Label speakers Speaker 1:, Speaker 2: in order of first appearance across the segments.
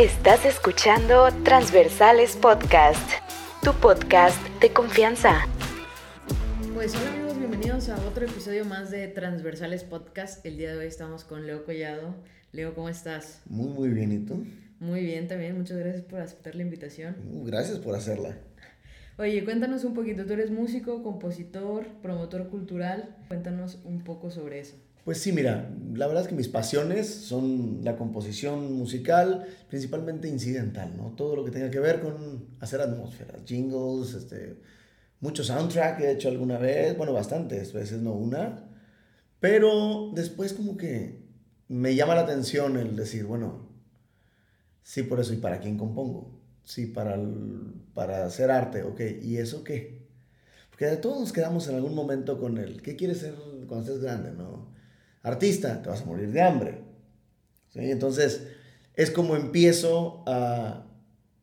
Speaker 1: Estás escuchando Transversales Podcast, tu podcast de confianza.
Speaker 2: Pues hola amigos, bienvenidos a otro episodio más de Transversales Podcast. El día de hoy estamos con Leo Collado. Leo, ¿cómo estás?
Speaker 3: Muy, muy bien, ¿y tú?
Speaker 2: Muy bien también, muchas gracias por aceptar la invitación.
Speaker 3: Uh, gracias por hacerla.
Speaker 2: Oye, cuéntanos un poquito, tú eres músico, compositor, promotor cultural, cuéntanos un poco sobre eso.
Speaker 3: Pues sí, mira, la verdad es que mis pasiones son la composición musical, principalmente incidental, ¿no? Todo lo que tenga que ver con hacer atmósferas, jingles, este, mucho soundtrack he hecho alguna vez, bueno, bastantes veces, no una, pero después como que me llama la atención el decir, bueno, sí, por eso, ¿y para quién compongo? Sí, para, para hacer arte, ok, ¿y eso qué? Porque todos nos quedamos en algún momento con el, ¿qué quieres ser cuando estés grande, no? Artista, te vas a morir de hambre. ¿Sí? Entonces, es como empiezo a,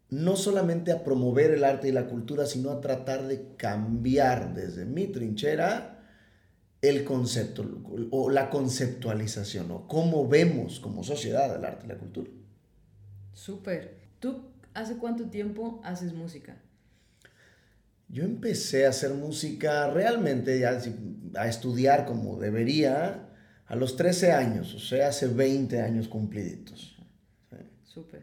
Speaker 3: no solamente a promover el arte y la cultura, sino a tratar de cambiar desde mi trinchera el concepto o la conceptualización o cómo vemos como sociedad el arte y la cultura.
Speaker 2: Súper. ¿Tú hace cuánto tiempo haces música?
Speaker 3: Yo empecé a hacer música realmente, ya a estudiar como debería, a los 13 años, o sea, hace 20 años cumpliditos.
Speaker 2: Súper.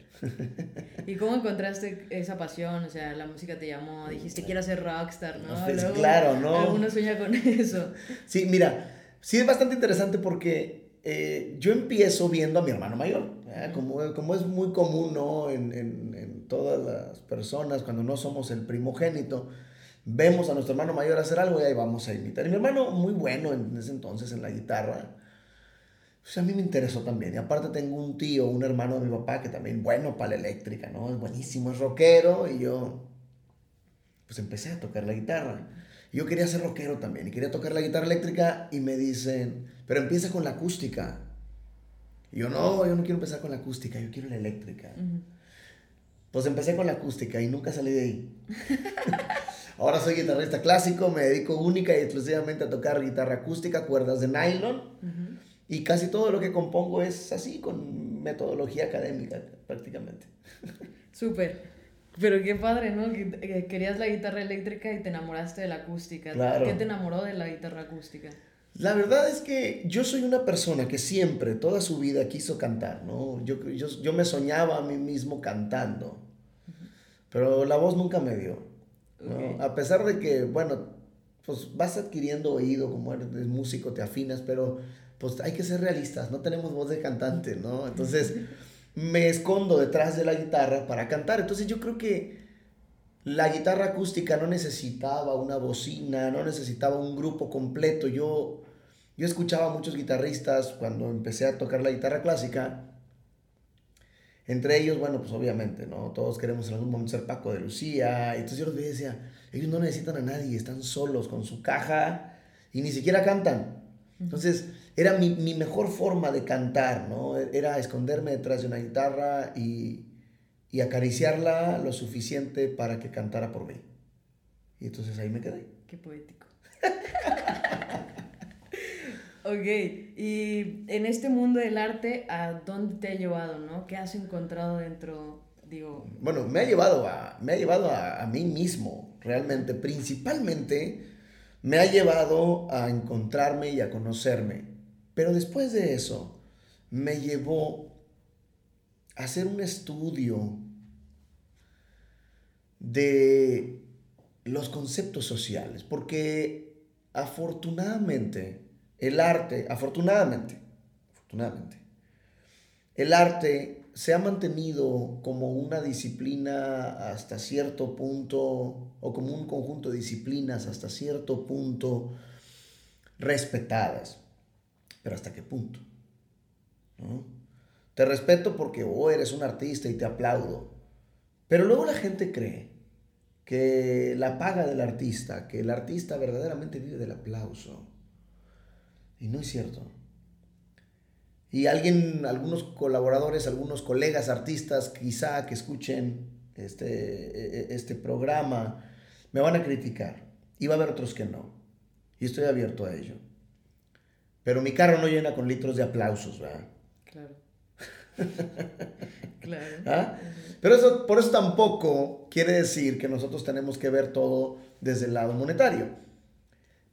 Speaker 2: ¿Y cómo encontraste esa pasión? O sea, la música te llamó, dijiste quiero ser rockstar, ¿no?
Speaker 3: Pues, claro, ¿no?
Speaker 2: Uno sueña con eso.
Speaker 3: Sí, mira, sí es bastante interesante porque eh, yo empiezo viendo a mi hermano mayor, como, como es muy común, ¿no? En, en, en todas las personas, cuando no somos el primogénito, vemos a nuestro hermano mayor hacer algo y ahí vamos a imitar. Y mi hermano, muy bueno en ese entonces en la guitarra, pues a mí me interesó también. Y aparte tengo un tío, un hermano de mi papá que también, bueno para la eléctrica, ¿no? Es buenísimo, es rockero. Y yo, pues empecé a tocar la guitarra. Y yo quería ser rockero también. Y quería tocar la guitarra eléctrica. Y me dicen, pero empieza con la acústica. Y yo, no, yo no quiero empezar con la acústica, yo quiero la eléctrica. Pues empecé con la acústica y nunca salí de ahí. Ahora soy guitarrista clásico, me dedico única y exclusivamente a tocar guitarra acústica, cuerdas de nylon. Y casi todo lo que compongo es así, con metodología académica prácticamente.
Speaker 2: Súper. Pero qué padre, ¿no? Que, querías la guitarra eléctrica y te enamoraste de la acústica. Claro. ¿Qué te enamoró de la guitarra acústica?
Speaker 3: La verdad es que yo soy una persona que siempre, toda su vida, quiso cantar, ¿no? Yo, yo, yo me soñaba a mí mismo cantando, pero la voz nunca me dio. ¿no? A pesar de que, bueno, pues vas adquiriendo oído, como eres músico, te afinas, pero pues hay que ser realistas, no tenemos voz de cantante, ¿no? Entonces me escondo detrás de la guitarra para cantar. Entonces yo creo que la guitarra acústica no necesitaba una bocina, no necesitaba un grupo completo. Yo, yo escuchaba a muchos guitarristas cuando empecé a tocar la guitarra clásica. Entre ellos, bueno, pues obviamente, ¿no? Todos queremos en algún momento ser Paco de Lucía. Entonces yo los veía y decía, ellos no necesitan a nadie, están solos con su caja y ni siquiera cantan. Entonces, era mi, mi, mejor forma de cantar, ¿no? Era esconderme detrás de una guitarra y, y, acariciarla lo suficiente para que cantara por mí. Y entonces ahí me quedé.
Speaker 2: Qué poético. ok, y en este mundo del arte, ¿a dónde te ha llevado, no? ¿Qué has encontrado dentro, digo?
Speaker 3: Bueno, me ha llevado a, me ha llevado a, a mí mismo, realmente, principalmente me ha llevado a encontrarme y a conocerme. Pero después de eso, me llevó a hacer un estudio de los conceptos sociales, porque afortunadamente el arte, afortunadamente, afortunadamente, el arte se ha mantenido como una disciplina hasta cierto punto, o como un conjunto de disciplinas hasta cierto punto respetadas. Pero ¿hasta qué punto? Te respeto porque oh, eres un artista y te aplaudo. Pero luego la gente cree que la paga del artista, que el artista verdaderamente vive del aplauso. Y no es cierto. Y alguien, algunos colaboradores, algunos colegas artistas, quizá que escuchen este, e, e, este programa, me van a criticar. Y va a haber otros que no. Y estoy abierto a ello. Pero mi carro no llena con litros de aplausos, ¿verdad?
Speaker 2: Claro. claro.
Speaker 3: ¿Ah? Pero eso, por eso tampoco quiere decir que nosotros tenemos que ver todo desde el lado monetario.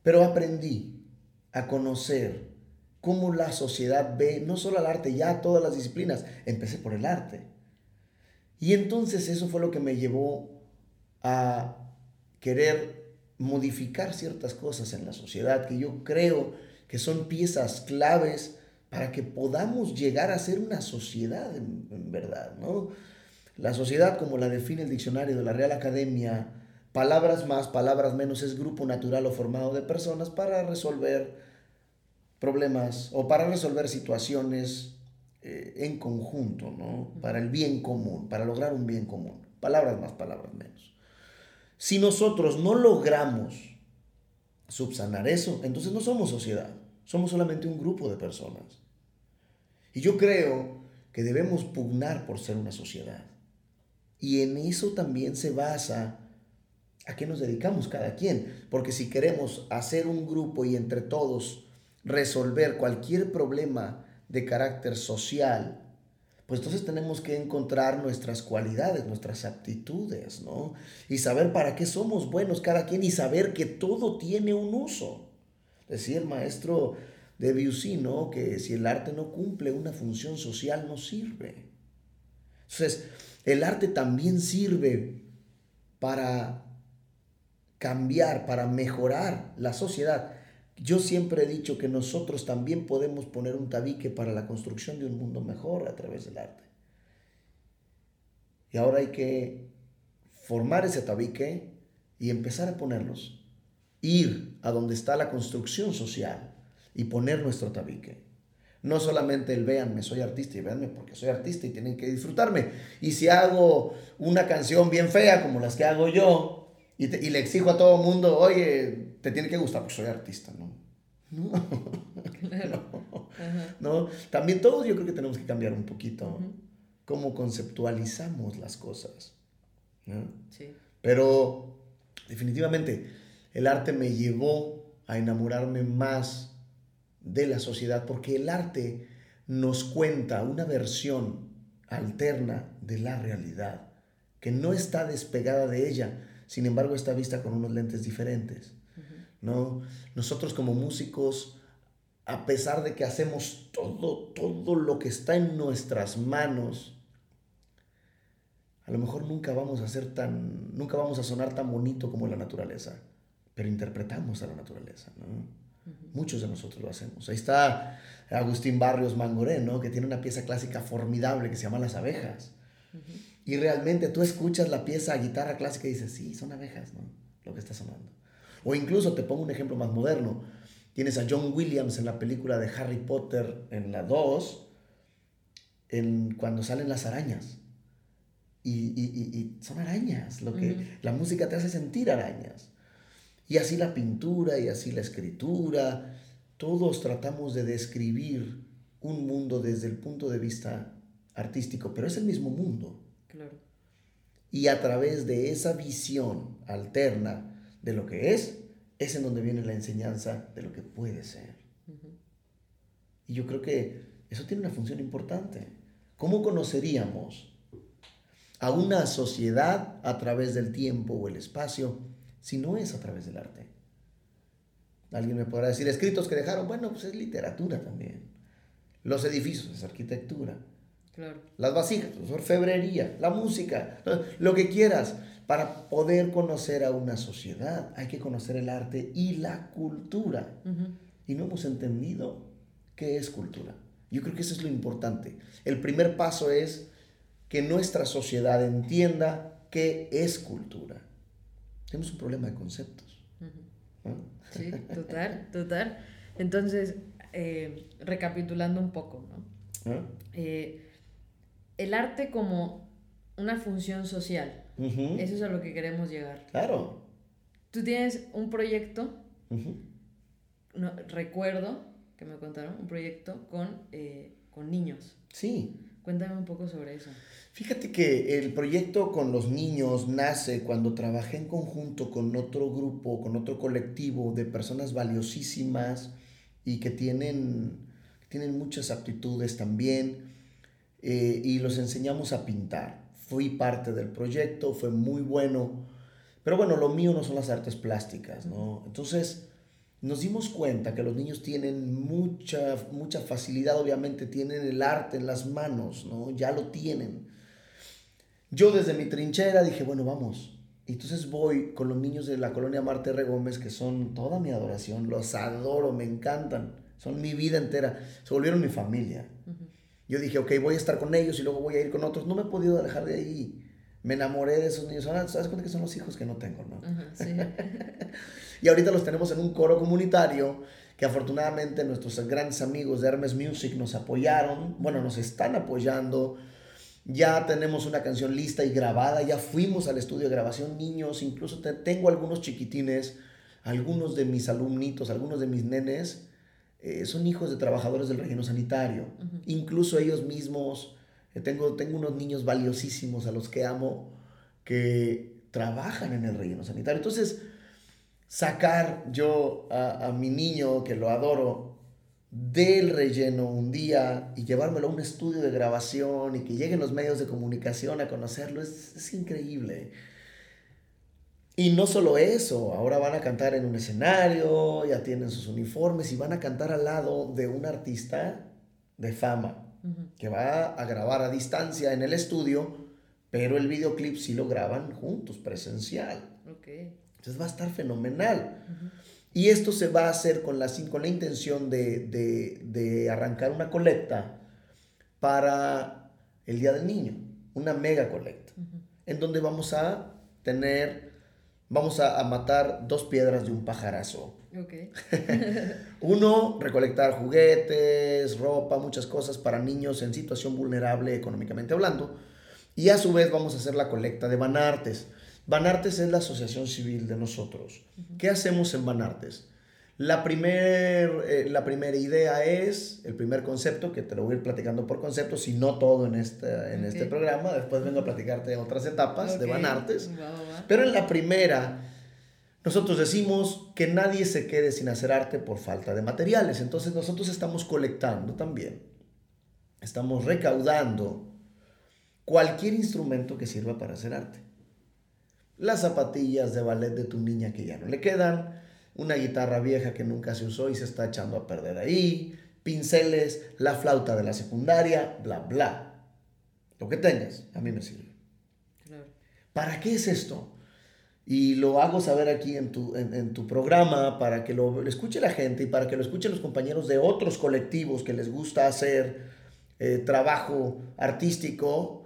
Speaker 3: Pero aprendí a conocer cómo la sociedad ve no solo al arte, ya todas las disciplinas. Empecé por el arte. Y entonces eso fue lo que me llevó a querer modificar ciertas cosas en la sociedad que yo creo que son piezas claves para que podamos llegar a ser una sociedad en, verdad, ¿no? La sociedad, como la define el diccionario de la Real Academia, palabras más, palabras menos, es grupo natural o formado de personas para resolver problemas o para resolver situaciones eh, en conjunto, ¿no? Para el bien común, para lograr un bien común. Palabras más, palabras menos. Si nosotros no logramos subsanar eso, entonces no somos sociedad, somos solamente un grupo de personas. Y yo creo que debemos pugnar por ser una sociedad. Y en eso también se basa a qué nos dedicamos cada quien. Porque si queremos hacer un grupo y entre todos resolver cualquier problema de carácter social, pues entonces tenemos que encontrar nuestras cualidades, nuestras aptitudes, ¿no? Y saber para qué somos buenos cada quien y saber que todo tiene un uso. Decía el maestro de ¿no? Que si el arte no cumple una función social, no sirve. Entonces, el arte también sirve para cambiar, para mejorar la sociedad. Yo siempre he dicho que nosotros también podemos poner un tabique para la construcción de un mundo mejor a través del arte. Y ahora hay que formar ese tabique y empezar a ponerlos. Ir a donde está la construcción social y poner nuestro tabique. No solamente el véanme, soy artista y véanme porque soy artista y tienen que disfrutarme. Y si hago una canción bien fea como las que hago yo y, le exijo a todo mundo, oye, te tiene que gustar porque soy artista, ¿no? No. También todos yo creo que tenemos que cambiar un poquito cómo conceptualizamos las cosas. Sí. Pero definitivamente el arte me llevó a enamorarme más de la sociedad, porque el arte nos cuenta una versión alterna de la realidad, que no está despegada de ella, sin embargo está vista con unos lentes diferentes. ¿no? Nosotros como músicos, a pesar de que hacemos todo, todo lo que está en nuestras manos, a lo mejor nunca vamos a ser tan, nunca vamos a sonar tan bonito como la naturaleza, pero interpretamos a la naturaleza, ¿no? Muchos de nosotros lo hacemos. Ahí está Agustín Barrios Mangoré, ¿no? que tiene una pieza clásica formidable que se llama Las abejas. Y realmente tú escuchas la pieza a guitarra clásica y dices, sí, son abejas, ¿no? Lo que está sonando. O incluso te pongo un ejemplo más moderno. Tienes a John Williams en la película de Harry Potter, en la 2, en, cuando salen las arañas. Y, y, son arañas. Lo que, La música te hace sentir arañas. Y así la pintura y así la escritura, todos tratamos de describir un mundo desde el punto de vista artístico, pero es el mismo mundo. Claro. Y a través de esa visión alterna de lo que es, es en donde viene la enseñanza de lo que puede ser. Y yo creo que eso tiene una función importante. ¿Cómo conoceríamos a una sociedad a través del tiempo o el espacio si no es a través del arte. Alguien me podrá decir, escritos que dejaron, bueno, pues es literatura también. Los edificios es arquitectura. Claro. Las vasijas, es orfebrería, la música, lo que quieras. Para poder conocer a una sociedad hay que conocer el arte y la cultura. Y no hemos entendido qué es cultura. Yo creo que eso es lo importante. El primer paso es que nuestra sociedad entienda qué es cultura. Tenemos un problema de conceptos.
Speaker 2: Sí, total, total. Entonces, eh, recapitulando un poco, ¿no? ¿Ah? Eh, el arte como una función social. Eso es a lo que queremos llegar.
Speaker 3: Claro.
Speaker 2: Tú tienes un proyecto, no, recuerdo que me contaron, un proyecto con, eh, con niños.
Speaker 3: Sí.
Speaker 2: Cuéntame un poco sobre eso.
Speaker 3: Fíjate que el proyecto con los niños nace cuando trabajé en conjunto con otro grupo, con otro colectivo de personas valiosísimas y que tienen, tienen muchas aptitudes también. eh, y los enseñamos a pintar. Fui parte del proyecto, fue muy bueno, pero bueno, lo mío no son las artes plásticas, ¿no? Entonces nos dimos cuenta que los niños tienen mucha, mucha facilidad, obviamente tienen el arte en las manos, ¿no? Ya lo tienen. Yo desde mi trinchera dije, bueno, vamos. Y entonces voy con los niños de la colonia Marte R. Gómez, que son toda mi adoración, los adoro, me encantan, son mi vida entera, se volvieron mi familia. Yo dije, ok, voy a estar con ellos y luego voy a ir con otros. No me he podido alejar de ahí. Me enamoré de esos niños. Ahora, ¿sabes cuenta que son los hijos que no tengo, no? sí. y ahorita los tenemos en un coro comunitario que afortunadamente nuestros grandes amigos de Hermes Music nos apoyaron. Bueno, nos están apoyando. Ya tenemos una canción lista y grabada. Ya fuimos al estudio de grabación, niños. Incluso tengo algunos chiquitines, algunos de mis alumnitos, algunos de mis nenes eh, son hijos de trabajadores del relleno sanitario. Incluso ellos mismos, tengo, tengo unos niños valiosísimos a los que amo que trabajan en el relleno sanitario. Entonces, sacar yo a, a mi niño, que lo adoro, del relleno un día y llevármelo a un estudio de grabación y que lleguen los medios de comunicación a conocerlo, es, es increíble. Y no solo eso, ahora van a cantar en un escenario, ya tienen sus uniformes y van a cantar al lado de un artista de fama que va a grabar a distancia en el estudio, pero el videoclip sí lo graban juntos, presencial. Entonces va a estar fenomenal. Y esto se va a hacer con la, con la intención de, arrancar una colecta para el Día del Niño, una mega colecta, en donde vamos a tener vamos a, matar dos piedras de un pajarazo. Uno, recolectar juguetes, ropa, muchas cosas para niños en situación vulnerable económicamente hablando. Y a su vez vamos a hacer la colecta de Banartes. Banartes es la asociación civil de nosotros. ¿Qué hacemos en Banartes? La, primer, eh, la primera idea es, el primer concepto, que te lo voy a ir platicando por concepto, si no todo en este, en este programa, después vengo a platicarte otras etapas de Banartes. Pero en la primera, nosotros decimos que nadie se quede sin hacer arte por falta de materiales. Entonces nosotros estamos colectando también, estamos recaudando cualquier instrumento que sirva para hacer arte. Las zapatillas de ballet de tu niña que ya no le quedan, una guitarra vieja que nunca se usó y se está echando a perder ahí, pinceles, la flauta de la secundaria, bla, bla. Lo que tengas, a mí me sirve. ¿Para qué es esto? Y lo hago saber aquí en tu, en, tu programa para que lo, escuche la gente y para que lo escuchen los compañeros de otros colectivos que les gusta hacer eh, trabajo artístico.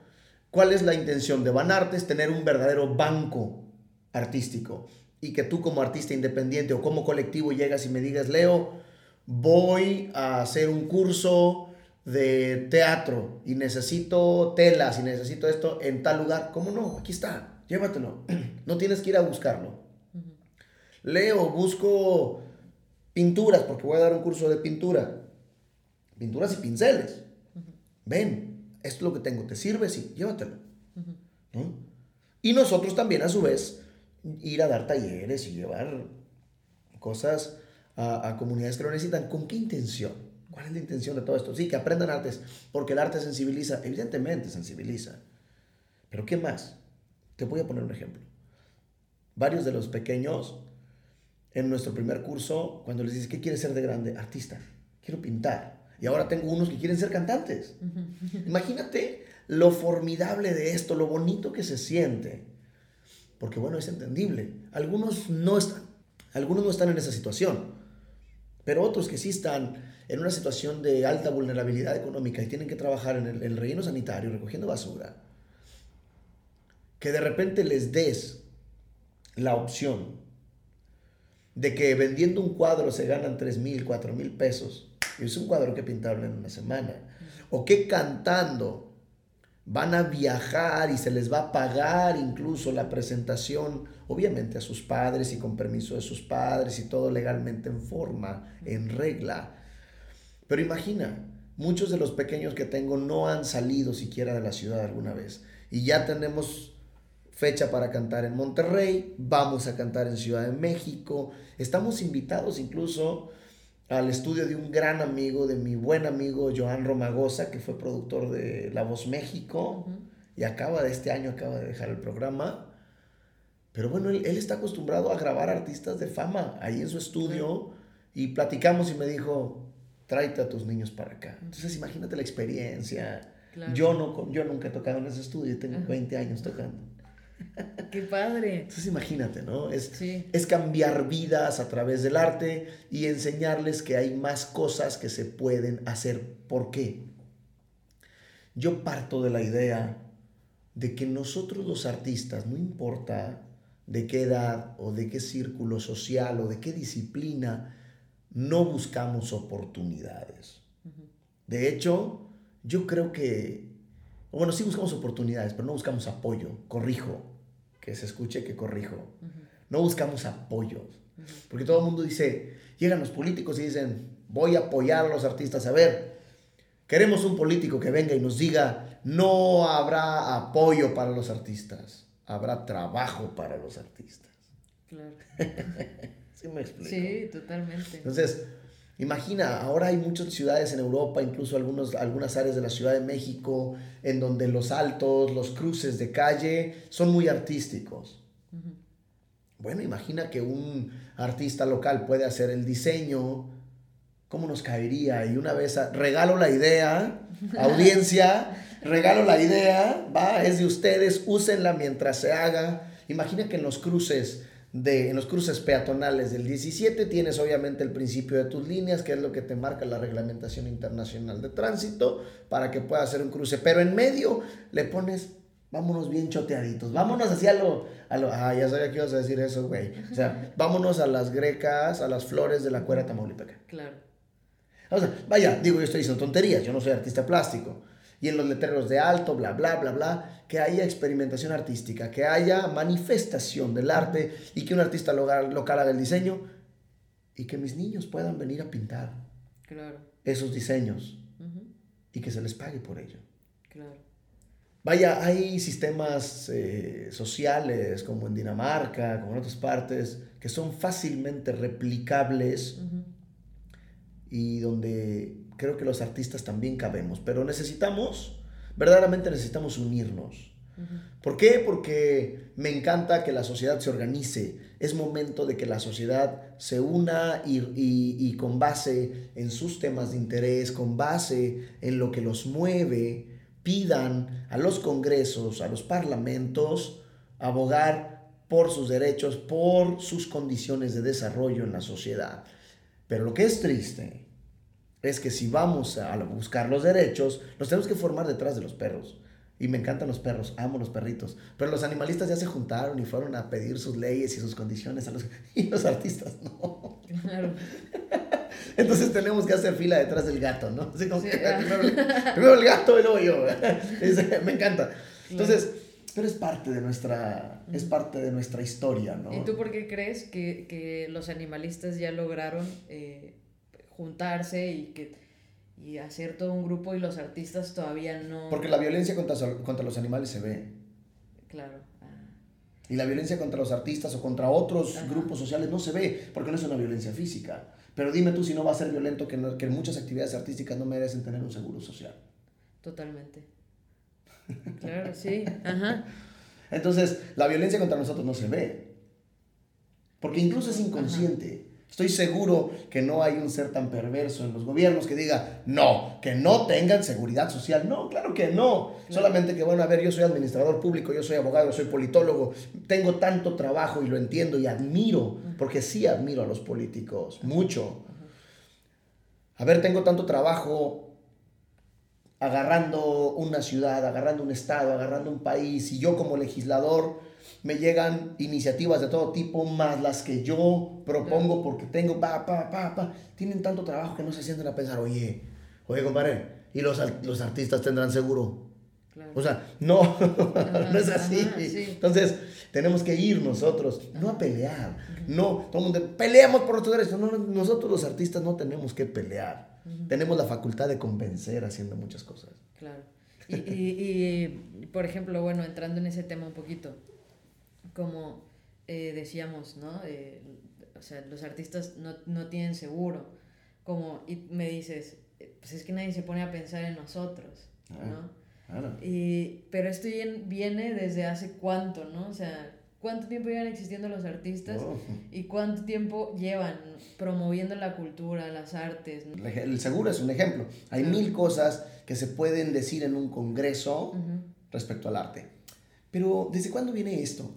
Speaker 3: ¿Cuál es la intención de Banartes? Tener un verdadero banco artístico y que tú como artista independiente o como colectivo llegas y me digas, Leo, voy a hacer un curso de teatro y necesito telas y necesito esto en tal lugar, ¿cómo no? Aquí está, llévatelo. No tienes que ir a buscarlo. Leo, busco pinturas porque voy a dar un curso de pintura. Pinturas y pinceles. Ven, esto es lo que tengo, ¿te sirve? Sí, llévatelo. Y nosotros también a su vez ir a dar talleres y llevar cosas a, comunidades que lo necesitan. ¿Con qué intención? ¿Cuál es la intención de todo esto? Sí, que aprendan artes, porque el arte sensibiliza, evidentemente sensibiliza. Pero ¿qué más? Te voy a poner un ejemplo. Varios de los pequeños, en nuestro primer curso, cuando les dices, ¿qué quieres ser de grande? Artista, quiero pintar. Y ahora tengo unos que quieren ser cantantes. Imagínate lo formidable de esto, lo bonito que se siente porque bueno, es entendible. Algunos no están, algunos no están en esa situación, pero otros que sí están en una situación de alta vulnerabilidad económica y tienen que trabajar en el, relleno sanitario recogiendo basura, que de repente les des la opción de que vendiendo un cuadro se ganan 3 mil, 4 mil pesos, y es un cuadro que pintarlo en una semana, o que cantando van a viajar y se les va a pagar incluso la presentación, obviamente a sus padres y con permiso de sus padres y todo legalmente en forma, en regla. Pero imagina, muchos de los pequeños que tengo no han salido siquiera de la ciudad alguna vez y ya tenemos fecha para cantar en Monterrey, vamos a cantar en Ciudad de México, estamos invitados incluso al estudio de un gran amigo, de mi buen amigo Joan Romagosa, que fue productor de La Voz México y acaba de este año, acaba de dejar el programa. Pero bueno, él, está acostumbrado a grabar artistas de fama ahí en su estudio y platicamos y me dijo, tráete a tus niños para acá. Entonces imagínate la experiencia. Yo, no, yo nunca he tocado en ese estudio, tengo 20 años tocando.
Speaker 2: Qué padre.
Speaker 3: Entonces imagínate, ¿no? Es, es cambiar vidas a través del arte y enseñarles que hay más cosas que se pueden hacer. ¿Por qué? Yo parto de la idea de que nosotros los artistas, no importa de qué edad o de qué círculo social o de qué disciplina, no buscamos oportunidades. De hecho, yo creo que bueno, sí buscamos oportunidades, pero no buscamos apoyo, corrijo, que se escuche que corrijo. No buscamos apoyos, porque todo el mundo dice, llegan los políticos y dicen, voy a apoyar a los artistas. A ver, queremos un político que venga y nos diga, no habrá apoyo para los artistas, habrá trabajo para los artistas. Claro. ¿Sí me explico?
Speaker 2: Sí, totalmente.
Speaker 3: Entonces, Imagina, ahora hay muchas ciudades en Europa, incluso algunos, algunas áreas de la Ciudad de México, en donde los altos, los cruces de calle son muy artísticos. Bueno, imagina que un artista local puede hacer el diseño, ¿cómo nos caería? Y una vez, regalo la idea, audiencia, regalo la idea, va, es de ustedes, úsenla mientras se haga. Imagina que en los cruces en los cruces peatonales del 17 tienes obviamente el principio de tus líneas, que es lo que te marca la reglamentación internacional de tránsito, para que pueda hacer un cruce. Pero en medio le pones, vámonos bien choteaditos, vámonos hacia lo, a lo, ah, ya sabía que ibas a decir eso, güey. O sea, vámonos a las grecas, a las flores de la cuera tamaulipeca.
Speaker 2: Claro.
Speaker 3: O sea, vaya, digo, yo estoy diciendo tonterías, yo no soy artista plástico y en los letreros de alto, bla, bla, bla, bla, que haya experimentación artística, que haya manifestación del arte y que un artista local, local haga el diseño y que mis niños puedan venir a pintar esos diseños y que se les pague por ello. Vaya, hay sistemas eh, sociales como en Dinamarca, como en otras partes, que son fácilmente replicables y donde creo que los artistas también cabemos, pero necesitamos, verdaderamente necesitamos unirnos. ¿Por qué? Porque me encanta que la sociedad se organice. Es momento de que la sociedad se una y, y, con base en sus temas de interés, con base en lo que los mueve, pidan a los congresos, a los parlamentos, abogar por sus derechos, por sus condiciones de desarrollo en la sociedad. Pero lo que es triste es que si vamos a buscar los derechos, nos tenemos que formar detrás de los perros. Y me encantan los perros, amo los perritos. Pero los animalistas ya se juntaron y fueron a pedir sus leyes y sus condiciones a los... Y los artistas no. Claro. Entonces tenemos que hacer fila detrás del gato, ¿no? Así como que primero, el gato y luego yo. me encanta. Entonces, pero es parte de nuestra, es parte de nuestra historia, ¿no?
Speaker 2: ¿Y tú por qué crees que, que los animalistas ya lograron... Eh, juntarse y que y hacer todo un grupo y los artistas todavía no...
Speaker 3: Porque la violencia contra, contra los animales se ve.
Speaker 2: Claro. Ah.
Speaker 3: Y la violencia contra los artistas o contra otros grupos sociales no se ve, porque no es una violencia física. Pero dime tú si no va a ser violento que, que muchas actividades artísticas no merecen tener un seguro social.
Speaker 2: Totalmente. Claro, sí. Ajá.
Speaker 3: Entonces, la violencia contra nosotros no se ve. Porque incluso es inconsciente. Estoy seguro que no hay un ser tan perverso en los gobiernos que diga, no, que no tengan seguridad social. No, claro que no. Solamente que, bueno, a ver, yo soy administrador público, yo soy abogado, soy politólogo, tengo tanto trabajo y lo entiendo y admiro, porque sí admiro a los políticos, mucho. A ver, tengo tanto trabajo agarrando una ciudad, agarrando un estado, agarrando un país, y yo como legislador me llegan iniciativas de todo tipo, más las que yo propongo porque tengo, pa, pa, pa, pa, tienen tanto trabajo que no se sienten a pensar, oye, oye, compadre, ¿y los, los artistas tendrán seguro? O sea, no, no es así. Entonces, tenemos que ir nosotros, no a pelear. No, todo el mundo, peleamos por nuestros derechos. No, nosotros los artistas no tenemos que pelear. Tenemos la facultad de convencer haciendo muchas cosas.
Speaker 2: Claro. Y, y, y, por ejemplo, bueno, entrando en ese tema un poquito, como eh, decíamos, ¿no? Eh, o sea, los artistas no, no, tienen seguro. como, y me dices, pues es que nadie se pone a pensar en nosotros, ah, ¿no? Y, pero esto viene desde hace cuánto, ¿no? O sea, cuánto tiempo llevan existiendo los artistas oh. y cuánto tiempo llevan promoviendo la cultura, las artes.
Speaker 3: El seguro es un ejemplo. Hay mil cosas que se pueden decir en un congreso respecto al arte. Pero ¿desde cuándo viene esto?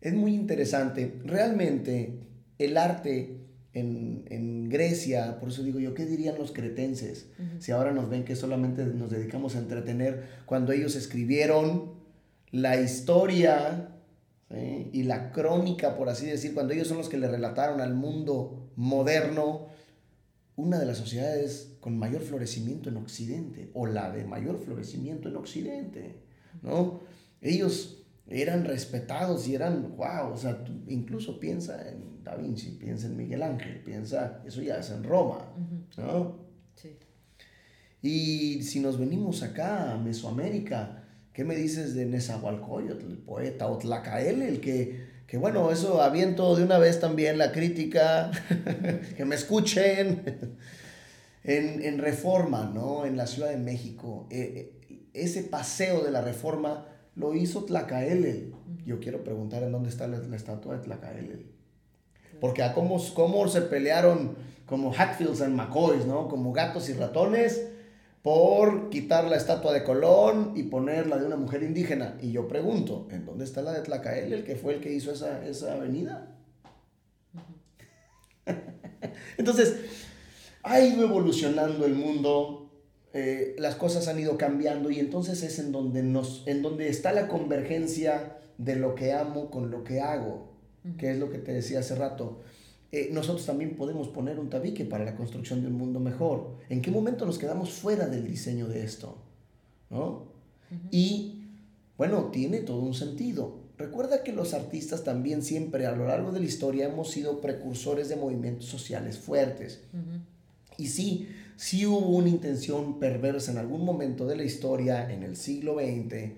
Speaker 3: Es muy interesante. Realmente el arte en, en, Grecia, por eso digo yo, ¿qué dirían los cretenses si ahora nos ven que solamente nos dedicamos a entretener cuando ellos escribieron la historia y la crónica, por así decir, cuando ellos son los que le relataron al mundo moderno una de las sociedades con mayor florecimiento en Occidente, o la de mayor florecimiento en Occidente, ¿no? Ellos eran respetados y eran, wow, o sea, incluso piensa en Da Vinci, piensa en Miguel Ángel, piensa, eso ya es en Roma, ¿no? Sí. Y si nos venimos acá a Mesoamérica, ¿Qué me dices de Nezahualcóyotl, el poeta, o Tlacael, el que, que bueno, eso aviento de una vez también la crítica, que me escuchen. en, en, Reforma, ¿no? En la Ciudad de México, eh, eh, ese paseo de la Reforma lo hizo Tlacael. Yo quiero preguntar en dónde está la, estatua de Tlacael. Porque a cómo, cómo se pelearon como Hatfields and McCoys, ¿no? Como gatos y ratones por quitar la estatua de Colón y ponerla de una mujer indígena. Y yo pregunto, ¿en dónde está la de Tlacael, el que fue el que hizo esa, esa avenida? Entonces, ha ido evolucionando el mundo, eh, las cosas han ido cambiando y entonces es en donde, nos, en donde está la convergencia de lo que amo con lo que hago, que es lo que te decía hace rato. Eh, nosotros también podemos poner un tabique para la construcción de un mundo mejor. ¿En qué momento nos quedamos fuera del diseño de esto? ¿No? Y bueno, tiene todo un sentido. Recuerda que los artistas también siempre a lo largo de la historia hemos sido precursores de movimientos sociales fuertes. Y sí, sí hubo una intención perversa en algún momento de la historia en el siglo XX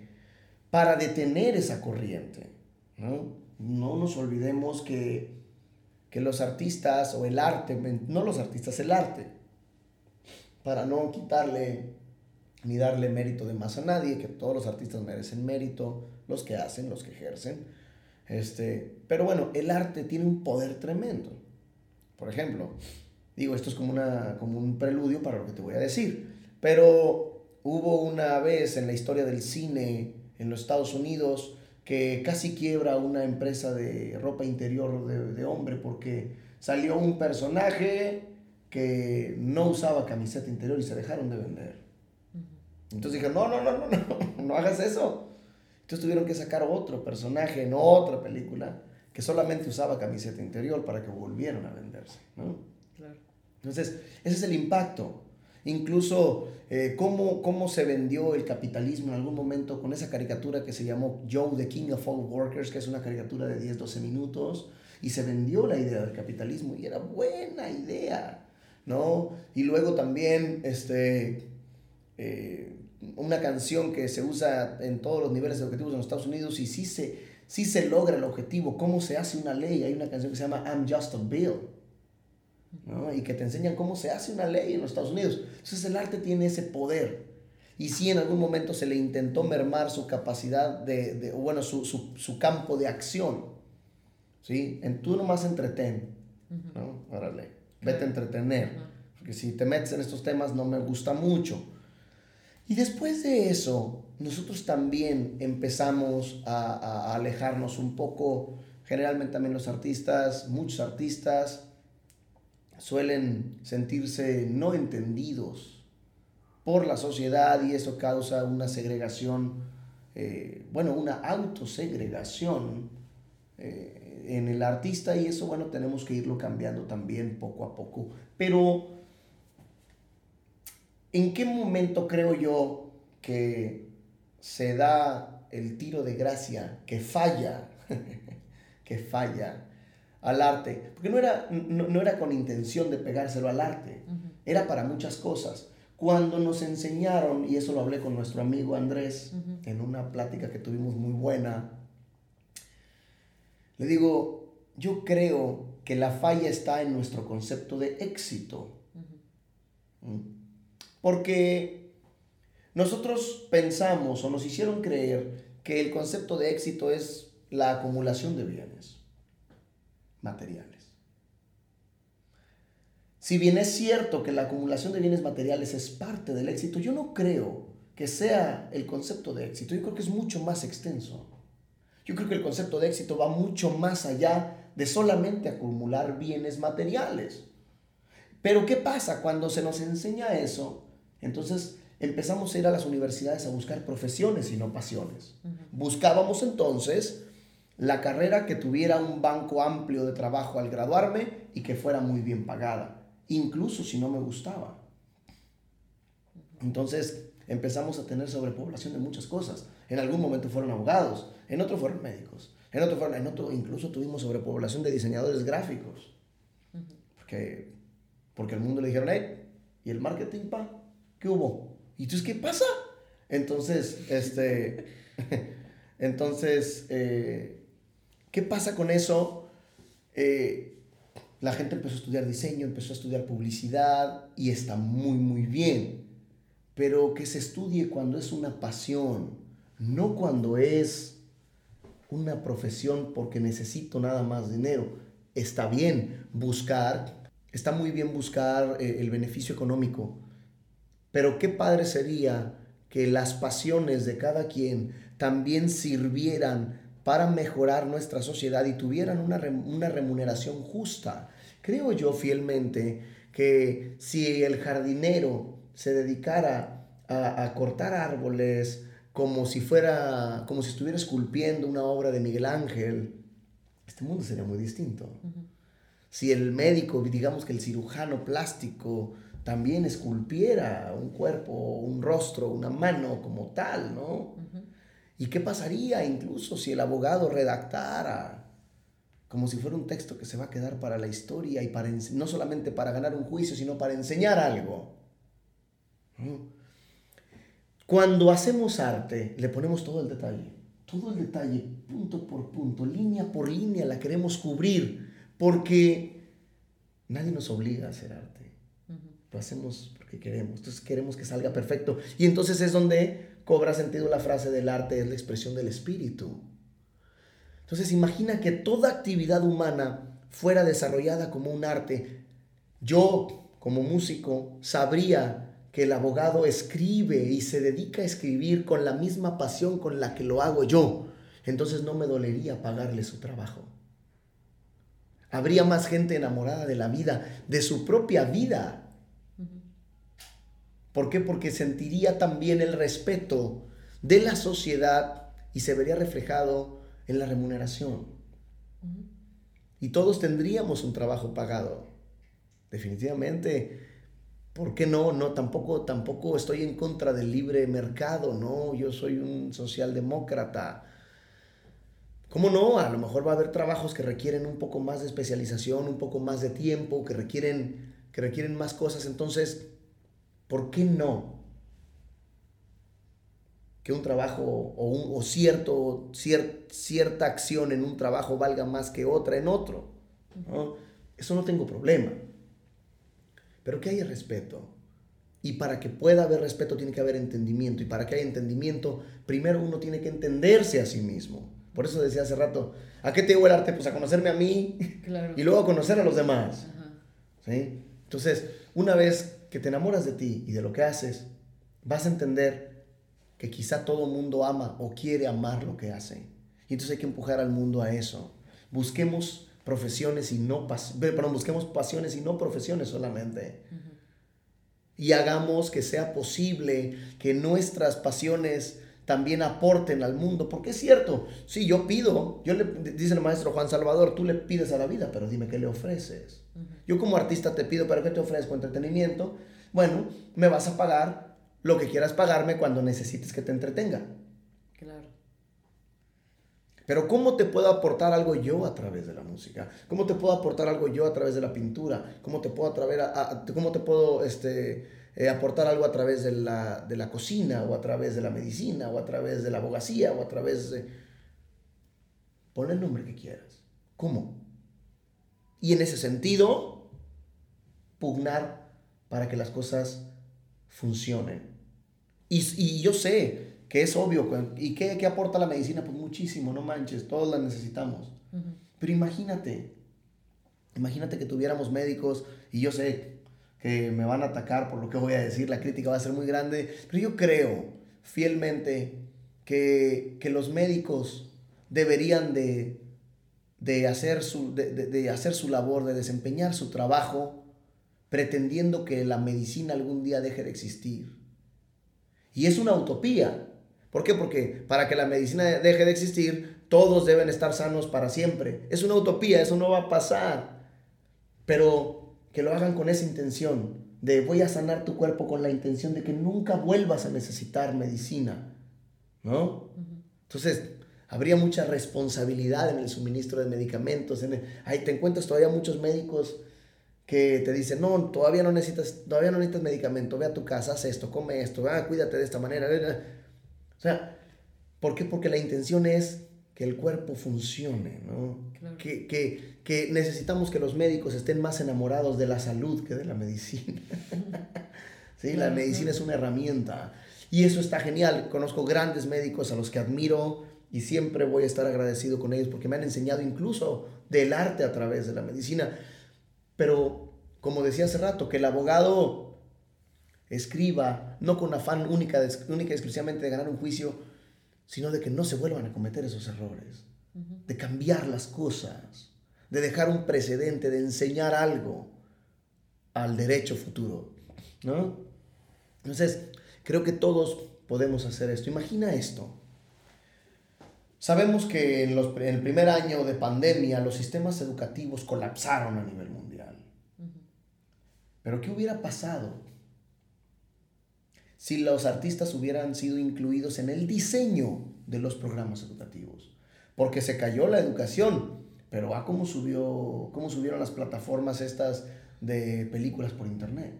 Speaker 3: para detener esa corriente. No, no nos olvidemos que que los artistas o el arte, no los artistas, el arte, para no quitarle ni darle mérito de más a nadie, que todos los artistas merecen mérito, los que hacen, los que ejercen. Este, pero bueno, el arte tiene un poder tremendo. Por ejemplo, digo, esto es como, una, como un preludio para lo que te voy a decir, pero hubo una vez en la historia del cine en los Estados Unidos que casi quiebra una empresa de ropa interior de, hombre porque salió un personaje que no usaba camiseta interior y se dejaron de vender. Entonces dije, no, no, no, no, no, no hagas eso. Entonces tuvieron que sacar otro personaje en otra película que solamente usaba camiseta interior para que volvieran a venderse. ¿no? Claro. Entonces, ese es el impacto. Incluso eh, cómo, cómo se vendió el capitalismo en algún momento con esa caricatura que se llamó Joe, the King of All Workers, que es una caricatura de 10-12 minutos, y se vendió la idea del capitalismo y era buena idea, ¿no? Y luego también este, eh, una canción que se usa en todos los niveles educativos en los Estados Unidos y sí se, sí se logra el objetivo, cómo se hace una ley. Hay una canción que se llama I'm Just a Bill y que te enseñan cómo se hace una ley en los Estados Unidos. Entonces el arte tiene ese poder. Y si en algún momento se le intentó mermar su capacidad de, de bueno, su, su, su, campo de acción. ¿Sí? En tú nomás entretén. ¿no? Órale, vete a entretener. Porque si te metes en estos temas no me gusta mucho. Y después de eso, nosotros también empezamos a, a alejarnos un poco, generalmente también los artistas, muchos artistas, suelen sentirse no entendidos por la sociedad y eso causa una segregación, eh, bueno, una autosegregación eh, en el artista y eso, bueno, tenemos que irlo cambiando también poco a poco. Pero, ¿en qué momento creo yo que se da el tiro de gracia, que falla, que falla al arte, porque no era, no, era con intención de pegárselo al arte, era para muchas cosas. Cuando nos enseñaron, y eso lo hablé con nuestro amigo Andrés en una plática que tuvimos muy buena, le digo, yo creo que la falla está en nuestro concepto de éxito. Porque nosotros pensamos o nos hicieron creer que el concepto de éxito es la acumulación de bienes materiales. Si bien es cierto que la acumulación de bienes materiales es parte del éxito, yo no creo que sea el concepto de éxito. Yo creo que es mucho más extenso. Yo creo que el concepto de éxito va mucho más allá de solamente acumular bienes materiales. Pero ¿qué pasa cuando se nos enseña eso? Entonces empezamos a ir a las universidades a buscar profesiones y no pasiones. Buscábamos entonces la carrera que tuviera un banco amplio de trabajo al graduarme y que fuera muy bien pagada, incluso si no me gustaba. Entonces empezamos a tener sobrepoblación de muchas cosas. En algún momento fueron abogados, en otro fueron médicos, en otro fueron, en otro incluso tuvimos sobrepoblación de diseñadores gráficos. Porque, porque al mundo le dijeron, hey, ¿y el marketing, pa? ¿Qué hubo? ¿Y entonces qué pasa? Entonces, este, entonces, eh, ¿qué pasa con eso? Eh, la gente empezó a estudiar diseño, empezó a estudiar publicidad y está muy, muy bien. Pero que se estudie cuando es una pasión, no cuando es una profesión porque necesito nada más dinero. Está bien buscar, está muy bien buscar eh, el beneficio económico, pero qué padre sería que las pasiones de cada quien también sirvieran para mejorar nuestra sociedad y tuvieran una, una remuneración justa. Creo yo fielmente que si el jardinero se dedicara a, a cortar árboles, como si fuera, como si estuviera esculpiendo una obra de Miguel Ángel, este mundo sería muy distinto. Si el médico, digamos que el cirujano plástico, también esculpiera un cuerpo, un rostro, una mano como tal, ¿no? ¿Y qué pasaría incluso si el abogado redactara como si fuera un texto que se va a quedar para la historia y para no solamente para ganar un juicio, sino para enseñar algo? Cuando hacemos arte, le ponemos todo el detalle, todo el detalle, punto por punto, línea por línea, la queremos cubrir, porque nadie nos obliga a hacer arte. Lo hacemos porque queremos, entonces queremos que salga perfecto. Y entonces es donde cobra sentido la frase del arte es la expresión del espíritu. Entonces imagina que toda actividad humana fuera desarrollada como un arte. Yo, como músico, sabría que el abogado escribe y se dedica a escribir con la misma pasión con la que lo hago yo, entonces no me dolería pagarle su trabajo. Habría más gente enamorada de la vida, de su propia vida. ¿Por qué? Porque sentiría también el respeto de la sociedad y se vería reflejado en la remuneración. Y todos tendríamos un trabajo pagado. Definitivamente ¿Por qué no? No, tampoco, tampoco estoy en contra del libre mercado, no, yo soy un socialdemócrata. ¿Cómo no? A lo mejor va a haber trabajos que requieren un poco más de especialización, un poco más de tiempo, que requieren, que requieren más cosas. Entonces, ¿por qué no? Que un trabajo o, un, o cierto, cierta acción en un trabajo valga más que otra en otro. Eso no tengo problema pero que haya respeto. Y para que pueda haber respeto tiene que haber entendimiento. Y para que haya entendimiento, primero uno tiene que entenderse a sí mismo. Por eso decía hace rato, ¿a qué te digo el arte? Pues a conocerme a mí y luego a conocer a los demás. ¿Sí? Entonces, una vez que te enamoras de ti y de lo que haces, vas a entender que quizá todo mundo ama o quiere amar lo que hace. Y entonces hay que empujar al mundo a eso. Busquemos profesiones y no perdón, busquemos pasiones y no profesiones solamente. Y hagamos que sea posible que nuestras pasiones también aporten al mundo, porque es cierto, si yo pido, yo le dice el maestro Juan Salvador, tú le pides a la vida, pero dime qué le ofreces. Yo como artista te pido, pero ¿qué te ofrezco? Entretenimiento. Bueno, me vas a pagar lo que quieras pagarme cuando necesites que te entretenga. Claro. Pero ¿cómo te puedo aportar algo yo a través de la música? ¿Cómo te puedo aportar algo yo a través de la pintura? ¿Cómo te puedo, a, cómo te puedo este, eh, aportar algo a través de la, de la cocina o a través de la medicina o a través de la abogacía o a través de... Pon el nombre que quieras. ¿Cómo? Y en ese sentido, pugnar para que las cosas funcionen. Y, y yo sé que es obvio, ¿y qué, qué, aporta la medicina? Pues muchísimo, no manches, todos la necesitamos. Pero imagínate, imagínate que tuviéramos médicos, y yo sé que me van a atacar por lo que voy a decir, la crítica va a ser muy grande, pero yo creo fielmente que, que los médicos deberían de, de, hacer su, de, de hacer su labor, de desempeñar su trabajo, pretendiendo que la medicina algún día deje de existir. Y es una utopía. ¿Por qué? Porque para que la medicina deje de existir, todos deben estar sanos para siempre. Es una utopía, eso no va a pasar. Pero que lo hagan con esa intención de voy a sanar tu cuerpo con la intención de que nunca vuelvas a necesitar medicina. ¿No? Entonces, habría mucha responsabilidad en el suministro de medicamentos. En ahí te encuentras todavía muchos médicos que te dicen, no, todavía no necesitas, todavía no necesitas medicamento, ve a tu casa, haz esto, come esto, ah, cuídate de esta manera. O sea, ¿por qué? Porque la intención es que el cuerpo funcione, ¿no? Que, que, que, necesitamos que los médicos estén más enamorados de la salud que de la medicina. ¿Sí? La medicina es una herramienta. Y eso está genial. Conozco grandes médicos a los que admiro y siempre voy a estar agradecido con ellos porque me han enseñado incluso del arte a través de la medicina. Pero, como decía hace rato, que el abogado escriba, no con afán única, única y exclusivamente de ganar un juicio, sino de que no se vuelvan a cometer esos errores, de cambiar las cosas, de dejar un precedente, de enseñar algo al derecho futuro, ¿no? Entonces, creo que todos podemos hacer esto. Imagina esto. Sabemos que en, los, en el primer año de pandemia los sistemas educativos colapsaron a nivel mundial. Pero ¿qué hubiera pasado si los artistas hubieran sido incluidos en el diseño de los programas educativos? Porque se cayó la educación, pero ¿a cómo, subió, cómo subieron las plataformas estas de películas por internet?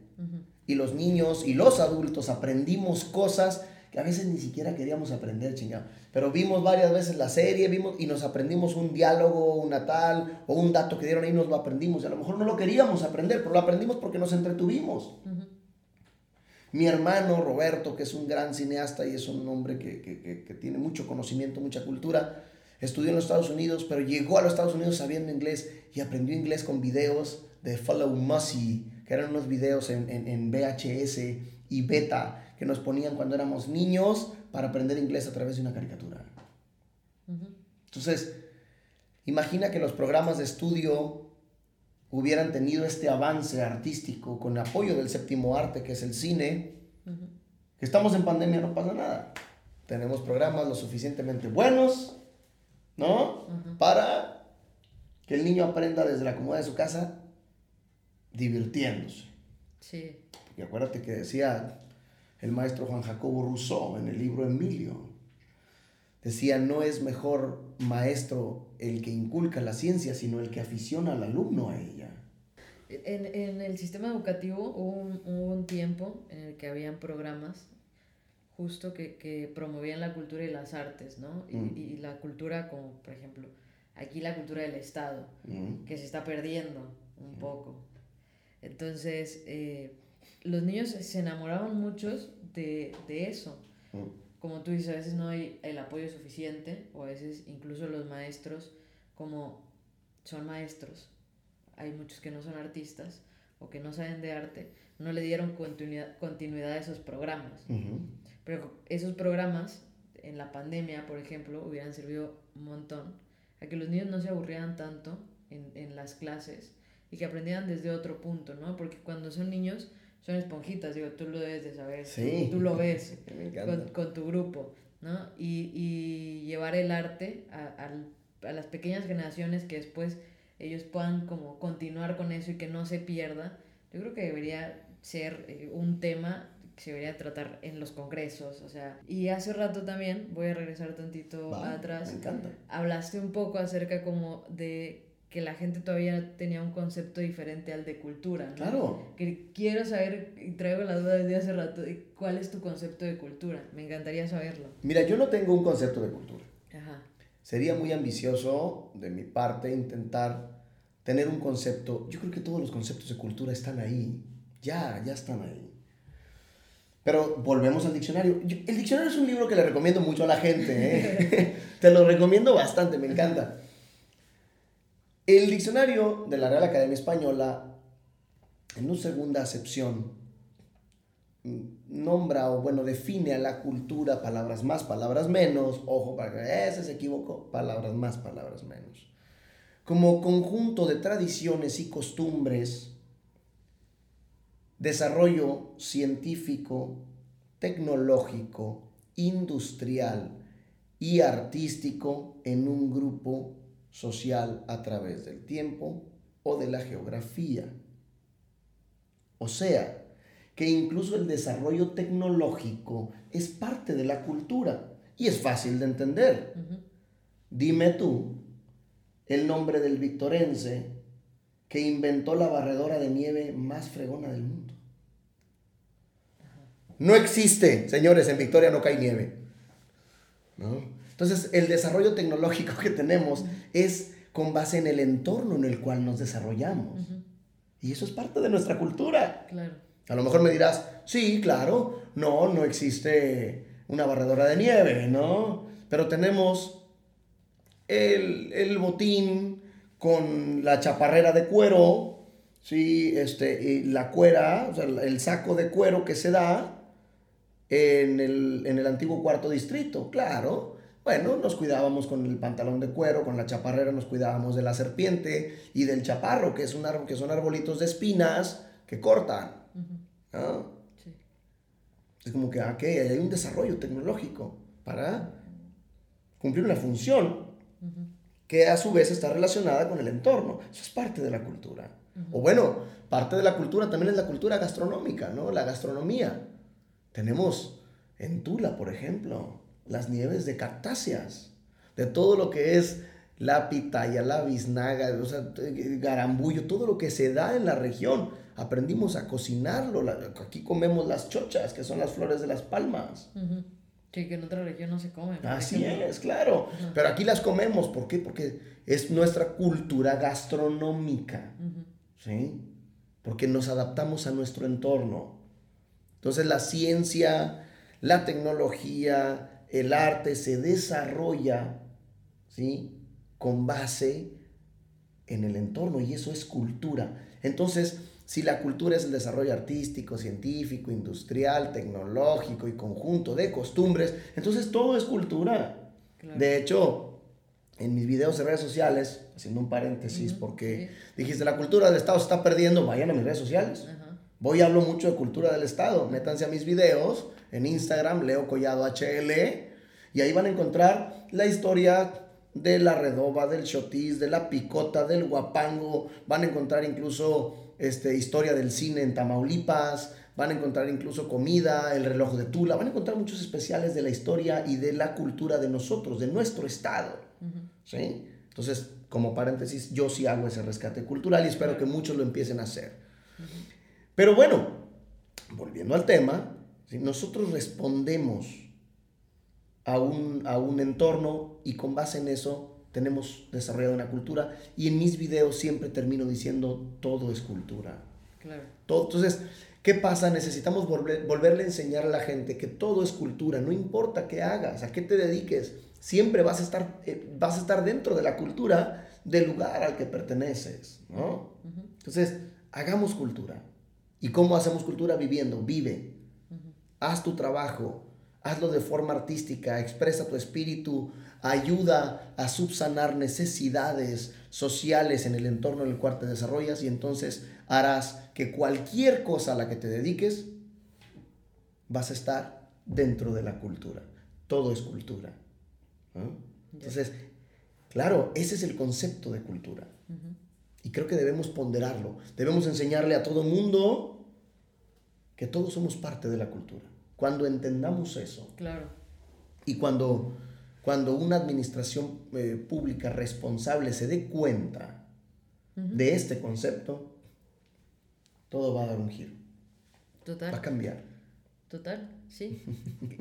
Speaker 3: Y los niños y los adultos aprendimos cosas que a veces ni siquiera queríamos aprender, chingado. Pero vimos varias veces la serie, vimos y nos aprendimos un diálogo, una tal, o un dato que dieron ahí, nos lo aprendimos. Y a lo mejor no lo queríamos aprender, pero lo aprendimos porque nos entretuvimos. Mi hermano Roberto, que es un gran cineasta y es un hombre que, que, que, tiene mucho conocimiento, mucha cultura, estudió en los Estados Unidos, pero llegó a los Estados Unidos sabiendo inglés y aprendió inglés con videos de Follow Mussy, que eran unos videos en, en, en VHS y beta que nos ponían cuando éramos niños para aprender inglés a través de una caricatura. Entonces, imagina que los programas de estudio hubieran tenido este avance artístico con apoyo del séptimo arte, que es el cine. Que estamos en pandemia, no pasa nada. Tenemos programas lo suficientemente buenos, ¿no? Para que el niño aprenda desde la comodidad de su casa divirtiéndose. Sí. Y acuérdate que decía el maestro Juan Jacobo Rousseau en el libro Emilio. Decía, no es mejor maestro el que inculca la ciencia, sino el que aficiona al alumno a ella.
Speaker 2: En, en el sistema educativo hubo un, un, tiempo en el que habían programas justo que, que promovían la cultura y las artes, ¿no? Y, mm. y, la cultura como, por ejemplo, aquí la cultura del Estado, mm. que se está perdiendo un mm. poco. Entonces, eh, los niños se enamoraban muchos de, de eso. Mm. Como tú dices, a veces no hay el apoyo suficiente, o a veces incluso los maestros, como son maestros, hay muchos que no son artistas o que no saben de arte, no le dieron continuidad, continuidad a esos programas. Pero esos programas, en la pandemia, por ejemplo, hubieran servido un montón a que los niños no se aburrieran tanto en, en las clases y que aprendieran desde otro punto, ¿no? Porque cuando son niños son esponjitas, digo, tú lo debes de saber, tú, lo ves con, con, tu grupo, ¿no? Y, y llevar el arte a, a, a, las pequeñas generaciones que después ellos puedan como continuar con eso y que no se pierda, yo creo que debería ser eh, un tema que se debería tratar en los congresos, o sea, y hace rato también, voy a regresar tantito atrás,
Speaker 3: me encanta.
Speaker 2: hablaste un poco acerca como de que la gente todavía tenía un concepto diferente al de cultura. ¿no?
Speaker 3: Claro.
Speaker 2: Que quiero saber, y traigo la duda desde hace rato, cuál es tu concepto de cultura. Me encantaría saberlo.
Speaker 3: Mira, yo no tengo un concepto de cultura. Ajá. Sería muy ambicioso de mi parte intentar tener un concepto. Yo creo que todos los conceptos de cultura están ahí. Ya, ya están ahí. Pero volvemos al diccionario. El diccionario es un libro que le recomiendo mucho a la gente. ¿eh? Te lo recomiendo bastante, me encanta. El diccionario de la Real Academia Española, en una segunda acepción, nombra o bueno, define a la cultura palabras más, palabras menos, ojo para que ese se equivocó, palabras más, palabras menos, como conjunto de tradiciones y costumbres, desarrollo científico, tecnológico, industrial y artístico en un grupo social a través del tiempo o de la geografía. O sea, que incluso el desarrollo tecnológico es parte de la cultura y es fácil de entender. Dime tú el nombre del victorense que inventó la barredora de nieve más fregona del mundo. No existe, señores, en Victoria no cae nieve. Entonces, el desarrollo tecnológico que tenemos es con base en el entorno en el cual nos desarrollamos. Y eso es parte de nuestra cultura. Claro. A lo mejor me dirás, sí, claro, no, no existe una barredora de nieve, ¿no? Pero tenemos el, botín con la chaparrera de cuero, ¿sí? Este, y la cuera, o sea, el saco de cuero que se da en el, en el antiguo cuarto distrito, claro. Bueno, nos cuidábamos con el pantalón de cuero, con la chaparrera nos cuidábamos de la serpiente y del chaparro, que, es un que son arbolitos de espinas que cortan. Es como que, aquí hay un desarrollo tecnológico para cumplir una función que a su vez está relacionada con el entorno. Eso es parte de la cultura. O bueno, parte de la cultura también es la cultura gastronómica, ¿no? La gastronomía. Tenemos en Tula, por ejemplo, las nieves de cactáceas, de todo lo que es la pitaya, la biznaga, o sea, garambullo, todo lo que se da en la región aprendimos a cocinarlo. Aquí comemos las chochas, que son las flores de las palmas.
Speaker 2: Sí, que en otra región no se come.
Speaker 3: Así es, claro. Pero aquí las comemos. ¿Por qué? Porque es nuestra cultura gastronómica. ¿Sí? Porque nos adaptamos a nuestro entorno. Entonces la ciencia, la tecnología, el arte se desarrolla, ¿sí? Con base en el entorno y eso es cultura. Entonces, si la cultura es el desarrollo artístico, científico, industrial, tecnológico y conjunto de costumbres, entonces todo es cultura. De hecho, en mis videos de redes sociales, haciendo un paréntesis, porque dijiste, la cultura del Estado se está perdiendo, vayan a mis redes sociales. Voy y hablo mucho de cultura del Estado. Métanse a mis videos en Instagram, Leo Collado HL, y ahí van a encontrar la historia de la redoba, del chotis, de la picota, del guapango. Van a encontrar incluso este, historia del cine en Tamaulipas, van a encontrar incluso comida, el reloj de Tula, van a encontrar muchos especiales de la historia y de la cultura de nosotros, de nuestro estado. ¿sí? Entonces, como paréntesis, yo sí hago ese rescate cultural y espero que muchos lo empiecen a hacer. Pero bueno, volviendo al tema, si nosotros respondemos a un, a un entorno y con base en eso tenemos desarrollado una cultura y en mis videos siempre termino diciendo todo es cultura. Claro. Todo, entonces, ¿qué pasa? Necesitamos volverle a enseñar a la gente que todo es cultura, no importa qué hagas, a qué te dediques, siempre vas a estar, eh, vas a estar dentro de la cultura del lugar al que perteneces, ¿no? Entonces, hagamos cultura. ¿Y cómo hacemos cultura? Viviendo, vive. Haz tu trabajo, hazlo de forma artística, expresa tu espíritu, ayuda a subsanar necesidades sociales en el entorno en el cual te desarrollas y entonces harás que cualquier cosa a la que te dediques vas a estar dentro de la cultura. Todo es cultura. Entonces, claro, ese es el concepto de cultura. Y creo que debemos ponderarlo. Debemos enseñarle a todo mundo que todos somos parte de la cultura. Cuando entendamos eso. Claro. Y cuando cuando una administración eh, pública responsable se dé cuenta de este concepto, todo va a dar un giro. Total. Va a cambiar.
Speaker 2: Total, sí.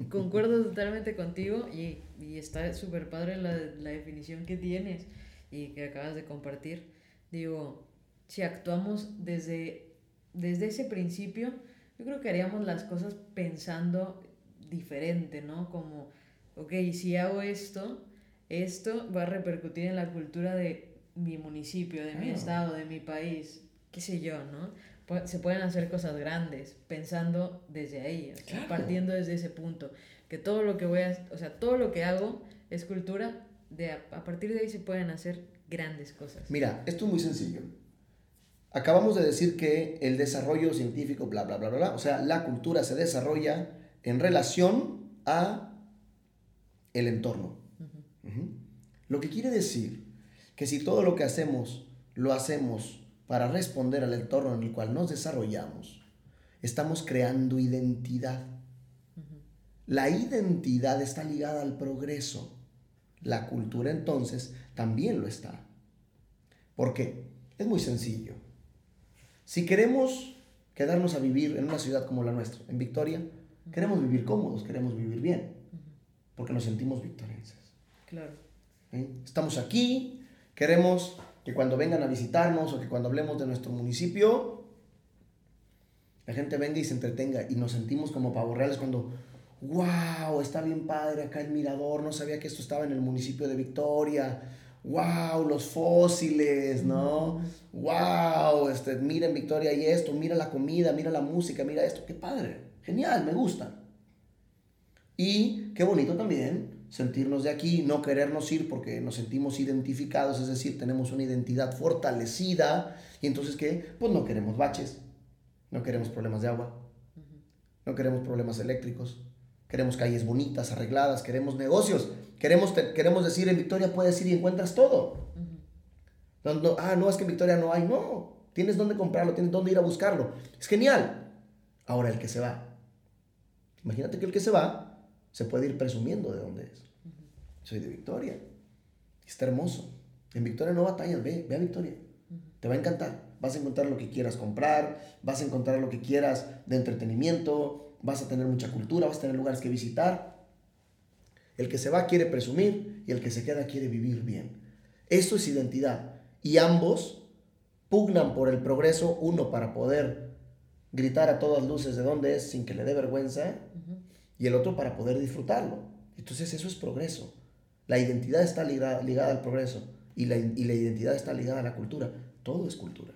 Speaker 2: Concuerdo totalmente contigo y, y está súper padre la, la definición que tienes y que acabas de compartir. Digo, si actuamos desde desde ese principio, yo creo que haríamos las cosas pensando diferente, ¿no? Como, ok, si hago esto, esto va a repercutir en la cultura de mi municipio, de mi estado, de mi país, qué sé yo, ¿no? Se pueden hacer cosas grandes pensando desde ahí, partiendo desde ese punto, que todo lo que voy a, o sea, todo lo que hago es cultura, de a, partir de ahí se pueden hacer grandes cosas.
Speaker 3: Mira, esto es muy sencillo. Acabamos de decir que el desarrollo científico, bla, bla, bla, bla, bla, o sea, la cultura se desarrolla en relación a el entorno. Lo que quiere decir que si todo lo que hacemos lo hacemos para responder al entorno en el cual nos desarrollamos, estamos creando identidad. La identidad está ligada al progreso. La cultura entonces también lo está. ¿Por qué? Es muy sencillo. Si queremos quedarnos a vivir en una ciudad como la nuestra, en Victoria, queremos vivir cómodos, queremos vivir bien, porque nos sentimos victorienses.
Speaker 2: Claro.
Speaker 3: Estamos aquí, queremos que cuando vengan a visitarnos o que cuando hablemos de nuestro municipio, la gente venga y se entretenga y nos sentimos como pavorreales cuando, wow, está bien padre acá el mirador, no sabía que esto estaba en el municipio de Victoria wow, los fósiles, ¿no? Wow, este, miren Victoria y esto, mira la comida, mira la música, mira esto, qué padre, genial, me gusta. Y qué bonito también sentirnos de aquí, no querernos ir porque nos sentimos identificados, es decir, tenemos una identidad fortalecida y entonces qué, pues no queremos baches, no queremos problemas de agua, no queremos problemas eléctricos, queremos calles bonitas, arregladas, queremos negocios, queremos, queremos decir en Victoria puedes ir y encuentras todo. ah, no, es que en Victoria no hay, no, tienes dónde comprarlo, tienes dónde ir a buscarlo. Es genial. Ahora el que se va. Imagínate que el que se va se puede ir presumiendo de dónde es. Soy de Victoria. Está hermoso. En Victoria no batallas, ve, ve a Victoria. Te va a encantar. Vas a encontrar lo que quieras comprar, vas a encontrar lo que quieras de entretenimiento, vas a tener mucha cultura, vas a tener lugares que visitar. El que se va quiere presumir y el que se queda quiere vivir bien. Eso es identidad. Y ambos pugnan por el progreso, uno para poder gritar a todas luces de dónde es sin que le dé vergüenza, y el otro para poder disfrutarlo. Entonces eso es progreso. La identidad está ligada, ligada al progreso y la, y la, identidad está ligada a la cultura. Todo es cultura.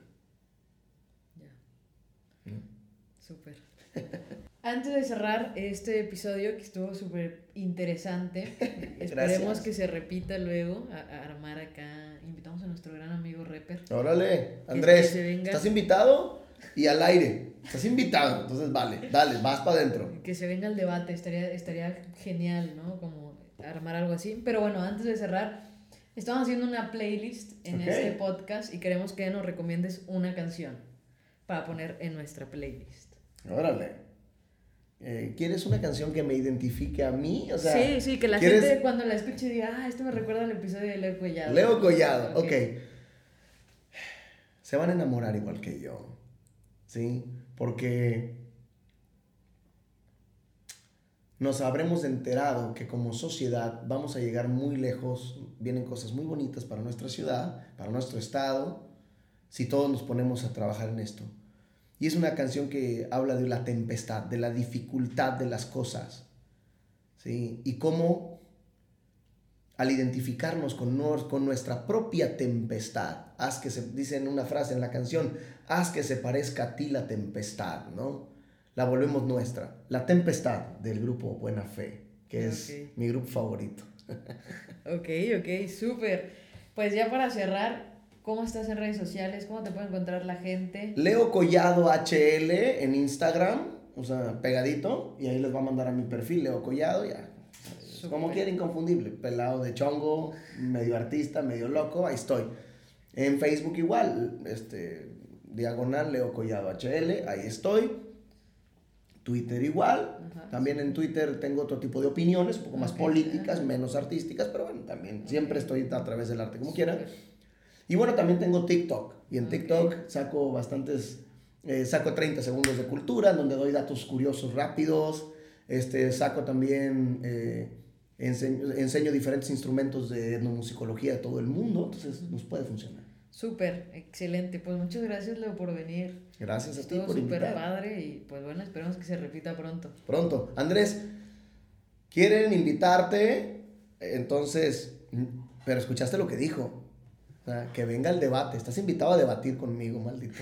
Speaker 2: Ya. Súper. Antes de cerrar este episodio que estuvo súper interesante, esperemos que se repita luego a, armar acá. Invitamos a nuestro gran amigo Reper.
Speaker 3: Órale, Andrés, ¿estás invitado? Y al aire, estás invitado, entonces vale, dale, vas para adentro.
Speaker 2: Que se venga el debate, estaría, estaría genial, ¿no? Como armar algo así. Pero bueno, antes de cerrar, estamos haciendo una playlist en este podcast y queremos que nos recomiendes una canción para poner en nuestra playlist.
Speaker 3: Órale. Eh, ¿quieres una canción que me identifique a mí? O sea,
Speaker 2: sí, sí, que la gente cuando la escuche diga, ah, esto me recuerda al episodio de Leo Collado.
Speaker 3: Leo Collado, ok. Se van a enamorar igual que yo, ¿sí? Porque nos habremos enterado que como sociedad vamos a llegar muy lejos, vienen cosas muy bonitas para nuestra ciudad, para nuestro estado, si todos nos ponemos a trabajar en esto. Y es una canción que habla de la tempestad, de la dificultad de las cosas. ¿sí? Y cómo al identificarnos con, con nuestra propia tempestad, haz que se, dice en una frase en la canción, haz que se parezca a ti la tempestad, ¿no? La volvemos nuestra. La tempestad del grupo Buena Fe, que es mi grupo favorito.
Speaker 2: ok, ok, súper. Pues ya para cerrar, ¿Cómo estás en redes sociales? ¿Cómo te puede encontrar la gente?
Speaker 3: Leo Collado HL en Instagram, o sea, pegadito, y ahí les va a mandar a mi perfil, Leo Collado, ya. Como quiera, inconfundible. Pelado de chongo, medio artista, medio loco, ahí estoy. En Facebook igual, este, diagonal Leo Collado HL, ahí estoy. Twitter igual. También en Twitter tengo otro tipo de opiniones, un poco más políticas, menos artísticas, pero bueno, también siempre estoy a través del arte como quiera. Y bueno, también tengo TikTok. Y en TikTok saco bastantes, eh, saco 30 segundos de cultura, donde doy datos curiosos rápidos. Este, saco también, eh, enseño, enseño, diferentes instrumentos de etnomusicología de todo el mundo. Entonces nos puede funcionar.
Speaker 2: Súper, excelente. Pues muchas gracias, Leo, por venir.
Speaker 3: Gracias a
Speaker 2: ti por súper padre y pues bueno, esperamos que se repita pronto.
Speaker 3: Pronto. Andrés, quieren invitarte, entonces, pero escuchaste lo que dijo. Sea, que venga el debate. Estás invitado a debatir conmigo, maldito.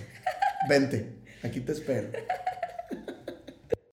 Speaker 3: Vente, aquí te espero.